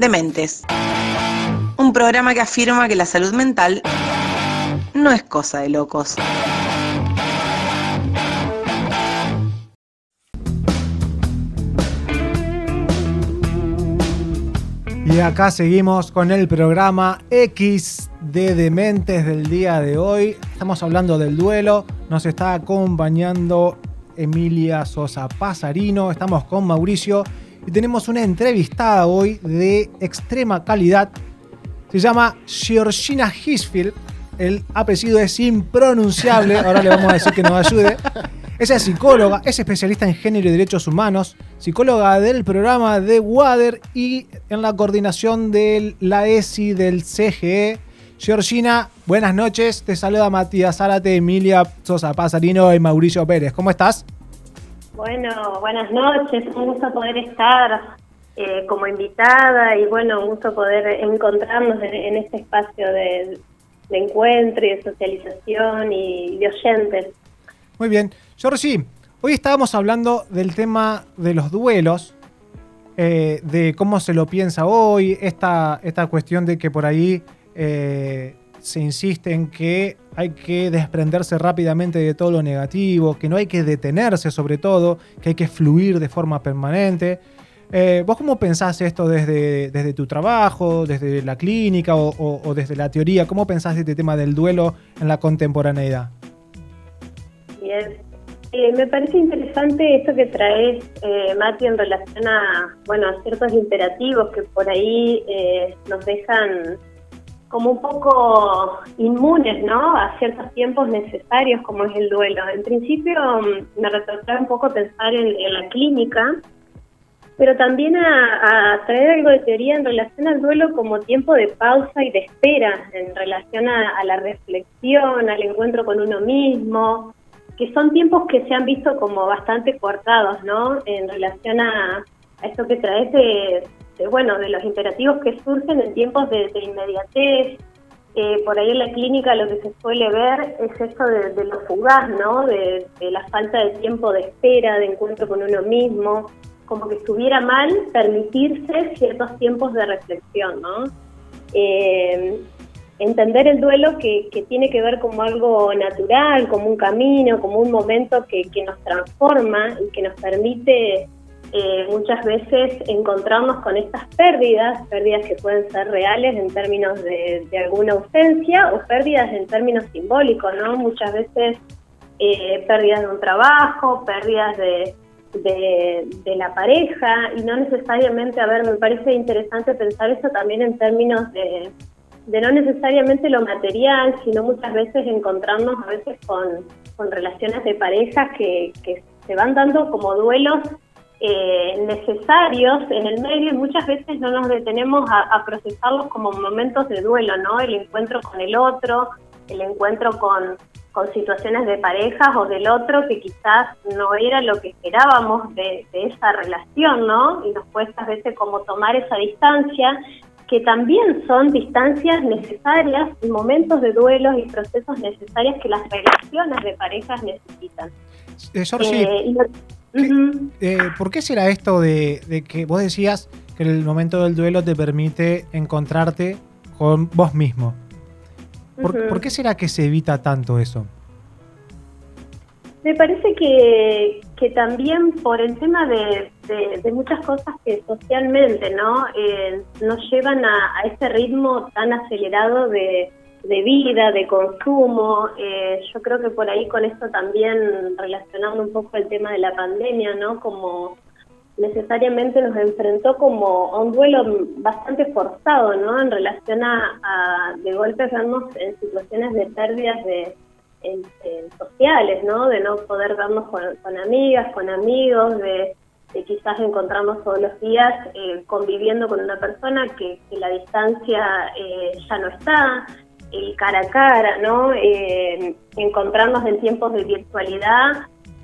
Dementes. Un programa que afirma que la salud mental no es cosa de locos. Y acá seguimos con el programa X de Dementes del día de hoy. Estamos hablando del duelo. Nos está acompañando Emilia Sosa Pasarino. Estamos con Mauricio y tenemos una entrevistada hoy de extrema calidad. Se llama Georgina Hisfield. El apellido es impronunciable. Ahora le vamos a decir que nos ayude. Ella es psicóloga, es especialista en género y derechos humanos, psicóloga del programa de WADER y en la coordinación de la ESI del CGE. Georgina, buenas noches. Te saluda Matías Zárate, Emilia Sosa Pasarino y Mauricio Pérez. ¿Cómo estás? Bueno, buenas noches. Un gusto poder estar eh, como invitada y bueno, un gusto poder encontrarnos en, este espacio de, encuentro y de socialización y de oyentes. Muy bien. Georgie, hoy estábamos hablando del tema de los duelos, eh, de cómo se lo piensa hoy, esta, esta cuestión de que por ahí eh, se insiste en que hay que desprenderse rápidamente de todo lo negativo, que no hay que detenerse sobre todo, que hay que fluir de forma permanente. Eh, ¿Vos cómo pensás esto desde, desde tu trabajo, desde la clínica o, desde la teoría? ¿Cómo pensás este tema del duelo en la contemporaneidad? Bien. Eh, me parece interesante esto que traes, eh, Mati, en relación a, bueno, a ciertos imperativos que por ahí nos dejan como un poco inmunes, ¿no? A ciertos tiempos necesarios como es el duelo. En principio mm, me retrotrae un poco pensar en, la clínica, pero también a, traer algo de teoría en relación al duelo como tiempo de pausa y de espera, en relación a, la reflexión, al encuentro con uno mismo, que son tiempos que se han visto como bastante cortados, ¿no? En relación a, a esto que traes de bueno, de los imperativos que surgen en tiempos de, inmediatez. por ahí en la clínica lo que se suele ver es esto de, de lo fugaz, ¿no? De, la falta de tiempo de espera, de encuentro con uno mismo, como que estuviera mal permitirse ciertos tiempos de reflexión, ¿no? Eh, entender el duelo que, tiene que ver como algo natural, como un camino, como un momento que, que nos transforma y que nos permite eh, muchas veces encontrarnos con estas pérdidas, pérdidas que pueden ser reales en términos de, alguna ausencia o pérdidas en términos simbólicos, ¿no? Muchas veces eh, pérdidas de un trabajo, pérdidas de, la pareja y no necesariamente, a ver, me parece interesante pensar eso también en términos de, no necesariamente lo material, sino muchas veces encontrarnos a veces con, relaciones de parejas que, que se van dando como duelos eh, necesarios en el medio y muchas veces no nos detenemos a, procesarlos como momentos de duelo, ¿no? El encuentro con el otro, el encuentro con, con situaciones de parejas o del otro que quizás no era lo que esperábamos de, esa relación, ¿no? Y nos cuesta a veces como tomar esa distancia, que también son distancias necesarias y momentos de duelo y procesos necesarios que las relaciones de parejas necesitan. Eh, eh eh, ¿Por qué será esto de, que vos decías que el momento del duelo te permite encontrarte con vos mismo? ¿Por, qué será que se evita tanto eso? Me parece que, también por el tema de, muchas cosas que socialmente no eh, nos llevan a, a ese ritmo tan acelerado de, de vida, de consumo. Eh, yo creo que por ahí con esto también relacionando un poco el tema de la pandemia, ¿no? Como necesariamente nos enfrentó como a un duelo bastante forzado, ¿no? En relación a, de golpe vernos en situaciones de pérdidas de sociales, ¿no? De no poder vernos con, amigas, con amigos, de, quizás encontrarnos todos los días eh, conviviendo con una persona que, la distancia eh, ya no está, el cara a cara, ¿no? Eh, encontrarnos en tiempos de virtualidad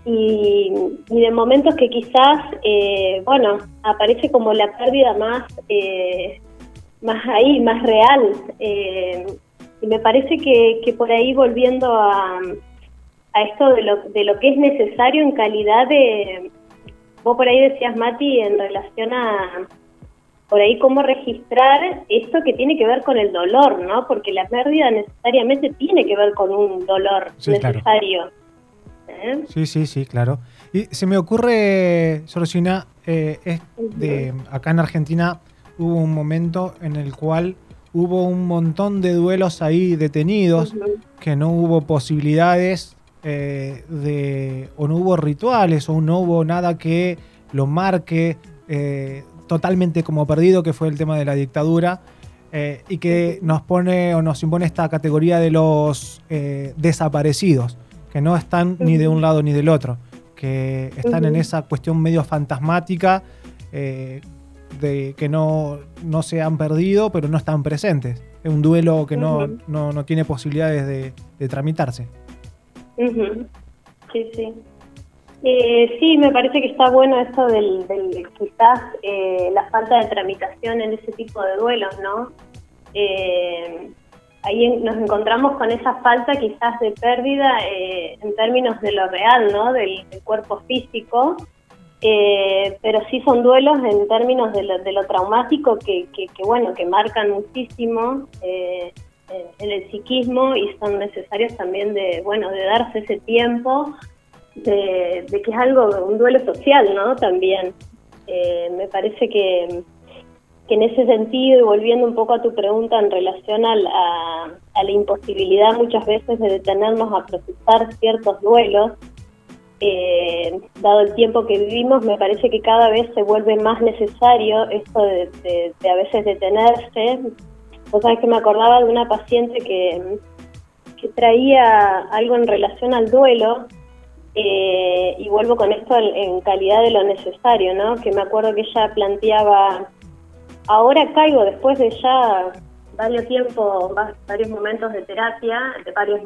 y, de momentos que quizás, eh, bueno, aparece como la pérdida más, eh, más ahí, más real. y me parece que, que, por ahí volviendo a, a esto de lo, de lo que es necesario en calidad de, vos por ahí decías, Mati, en relación a por ahí cómo registrar esto que tiene que ver con el dolor, ¿no? Porque la pérdida necesariamente tiene que ver con un dolor necesario. ¿Eh? Sí, sí, sí, claro. Y se me ocurre, Sorosina, eh, es de, acá en Argentina hubo un momento en el cual hubo un montón de duelos ahí detenidos, que no hubo posibilidades eh, de, o no hubo rituales, o no hubo nada que lo marque eh, totalmente como perdido, que fue el tema de la dictadura, eh, y que nos pone o nos impone esta categoría de los desaparecidos, que no están ni de un lado ni del otro, que están en esa cuestión medio fantasmática de que no, no se han perdido, pero no están presentes. Es un duelo que no, no, tiene posibilidades de, tramitarse. Sí, sí. Eh, sí, me parece que está bueno esto del, quizás eh, la falta de tramitación en ese tipo de duelos, ¿no? Eh, ahí nos encontramos con esa falta quizás de pérdida en términos de lo real, ¿no? Del, cuerpo físico, pero sí son duelos en términos de lo, de lo traumático que, que, bueno, que marcan muchísimo en el psiquismo y son necesarios también de, bueno, de darse ese tiempo de, que es algo, un duelo social, ¿no? También. Eh, me parece que, que en ese sentido, y volviendo un poco a tu pregunta en relación a la, a la imposibilidad muchas veces de detenernos a procesar ciertos duelos, eh, dado el tiempo que vivimos, me parece que cada vez se vuelve más necesario esto de, de a veces detenerse, Vos sabés que me acordaba de una paciente que, que traía algo en relación al duelo, eh, y vuelvo con esto en, calidad de lo necesario, ¿no? Que me acuerdo que ella planteaba, ahora caigo después de ya varios tiempos, varios momentos de terapia, de varios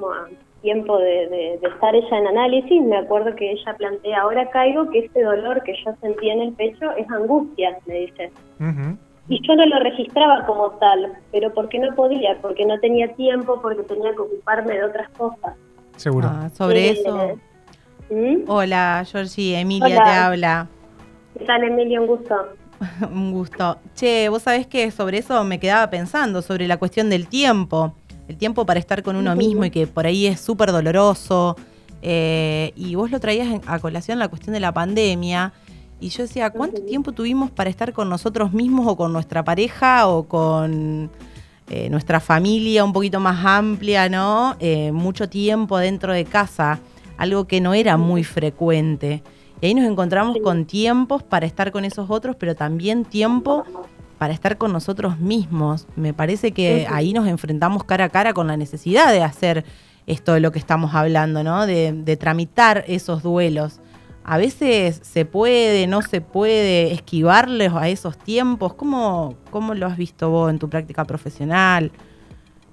tiempos de, estar ella en análisis, me acuerdo que ella plantea, ahora caigo que ese dolor que yo sentía en el pecho es angustia, me dice. Y yo no lo registraba como tal, pero porque no podía, porque no tenía tiempo, porque tenía que ocuparme de otras cosas. Seguro. Ah, sobre eh, eso. ¿Mm? Hola, Georgie, Emilia te habla. ¿Qué tal, Emilia? Un gusto. Un gusto. Che, vos sabés que sobre eso me quedaba pensando, sobre la cuestión del tiempo. El tiempo para estar con uno mismo y que por ahí es súper doloroso. Eh, y vos lo traías a colación la cuestión de la pandemia. Y yo decía, ¿cuánto tiempo tuvimos para estar con nosotros mismos o con nuestra pareja o con eh, nuestra familia un poquito más amplia, ¿no? Eh, mucho tiempo dentro de casa, algo que no era muy frecuente. Y ahí nos encontramos con tiempos para estar con esos otros, pero también tiempo para estar con nosotros mismos. Me parece que ahí nos enfrentamos cara a cara con la necesidad de hacer esto de lo que estamos hablando, ¿no? De, de tramitar esos duelos a veces se puede, no se puede esquivarles a esos tiempos. ¿Cómo, ¿Cómo lo has visto vos en tu práctica profesional,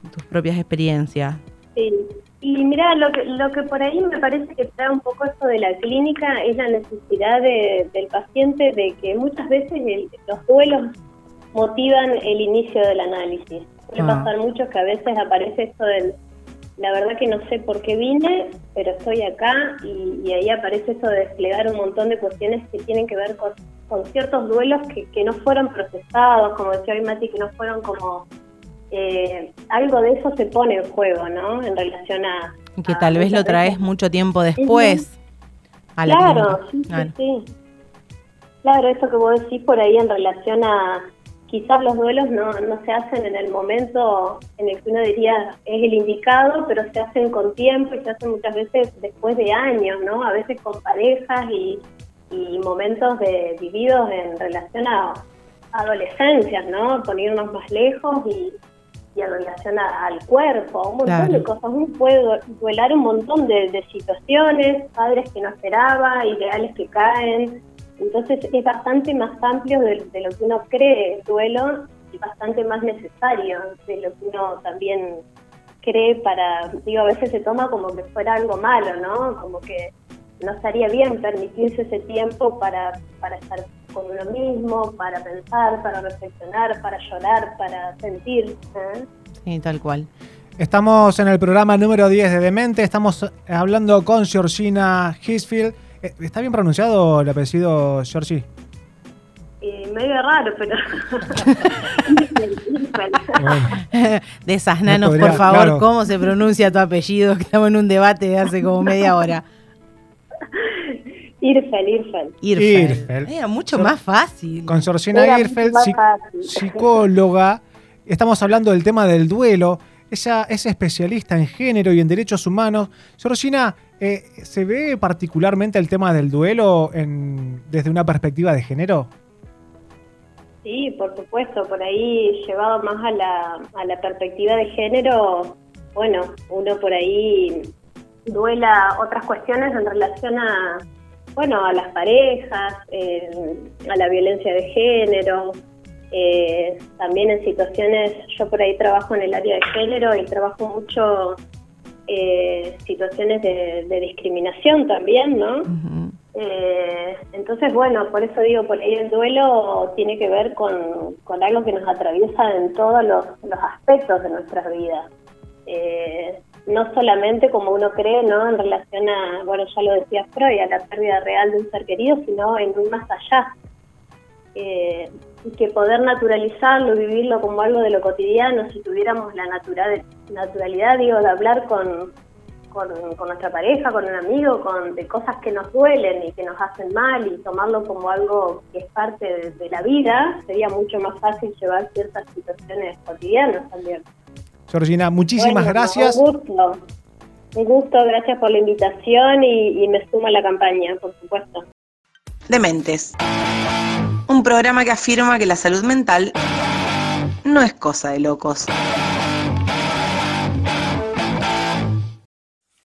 en tus propias experiencias? Sí, y mira, lo que, lo que por ahí me parece que trae un poco esto de la clínica es la necesidad del paciente de que muchas veces los duelos motivan el inicio del análisis. Puede ah. pasar mucho que a veces aparece esto del la verdad que no sé por qué vine, pero estoy acá y, ahí aparece eso de desplegar un montón de cuestiones que tienen que ver con, ciertos duelos que, no fueron procesados, como decía hoy Mati, que no fueron como... Eh, algo de eso se pone en juego, ¿no? En relación a... Y que tal vez lo traes mucho tiempo después. claro, sí, sí. Claro, eso que vos decís por ahí en relación a quizás los duelos no, no se hacen en el momento en el que uno diría es el indicado, pero se hacen con tiempo y se hacen muchas veces después de años, ¿no? A veces con parejas y, momentos de, vividos en relación a adolescencias, ¿no? Ponernos más lejos y en relación al cuerpo, un montón de cosas. Uno puede duelar un montón de, de situaciones, padres que no esperaba, ideales que caen, entonces es bastante más amplio de, lo que uno cree el duelo y bastante más necesario de lo que uno también cree para, digo, a veces se toma como que fuera algo malo, ¿no? Como que no estaría bien permitirse ese tiempo para, para estar con uno mismo, para pensar, para reflexionar, para llorar, para sentir. ¿eh? Sí, tal cual. Estamos en el programa número 10 de Demente, estamos hablando con Georgina Hisfield. Eh, ¿Está bien pronunciado el apellido, Georgie? Medio raro, pero... de esas nanos, podría- por favor, claro. ¿cómo se pronuncia tu apellido? Estamos en un debate de hace como media hora. Irfel, Irfel. Irfel. Irfel. Era mucho más fácil. Con Sorcina Era Irfeld, más psic- fácil. psicóloga. Estamos hablando del tema del duelo. Ella es especialista en género y en derechos humanos. Sorcina, eh, ¿se ve particularmente el tema del duelo en- desde una perspectiva de género? Sí, por supuesto, por ahí llevado más a la, a la perspectiva de género, bueno, uno por ahí duela otras cuestiones en relación a, bueno, a las parejas, eh, a la violencia de género, eh, también en situaciones, yo por ahí trabajo en el área de género y trabajo mucho eh, situaciones de, de discriminación también, ¿no? Eh, entonces, bueno, por eso digo, por ahí el duelo tiene que ver con, con algo que nos atraviesa en todos los, los aspectos de nuestras vidas. Eh, no solamente como uno cree, ¿no? En relación a, bueno, ya lo decía Freud, a la pérdida real de un ser querido, sino en un más allá. Eh, que poder naturalizarlo, vivirlo como algo de lo cotidiano, si tuviéramos la natural, naturalidad, digo, de hablar con, con, con nuestra pareja, con un amigo, con de cosas que nos duelen y que nos hacen mal y tomarlo como algo que es parte de, de la vida, sería mucho más fácil llevar ciertas situaciones cotidianas también. Georgina, muchísimas Bueno, gracias. Un gusto. Un gusto, gracias por la invitación y, y me sumo a la campaña, por supuesto. Dementes. Un programa que afirma que la salud mental no es cosa de locos.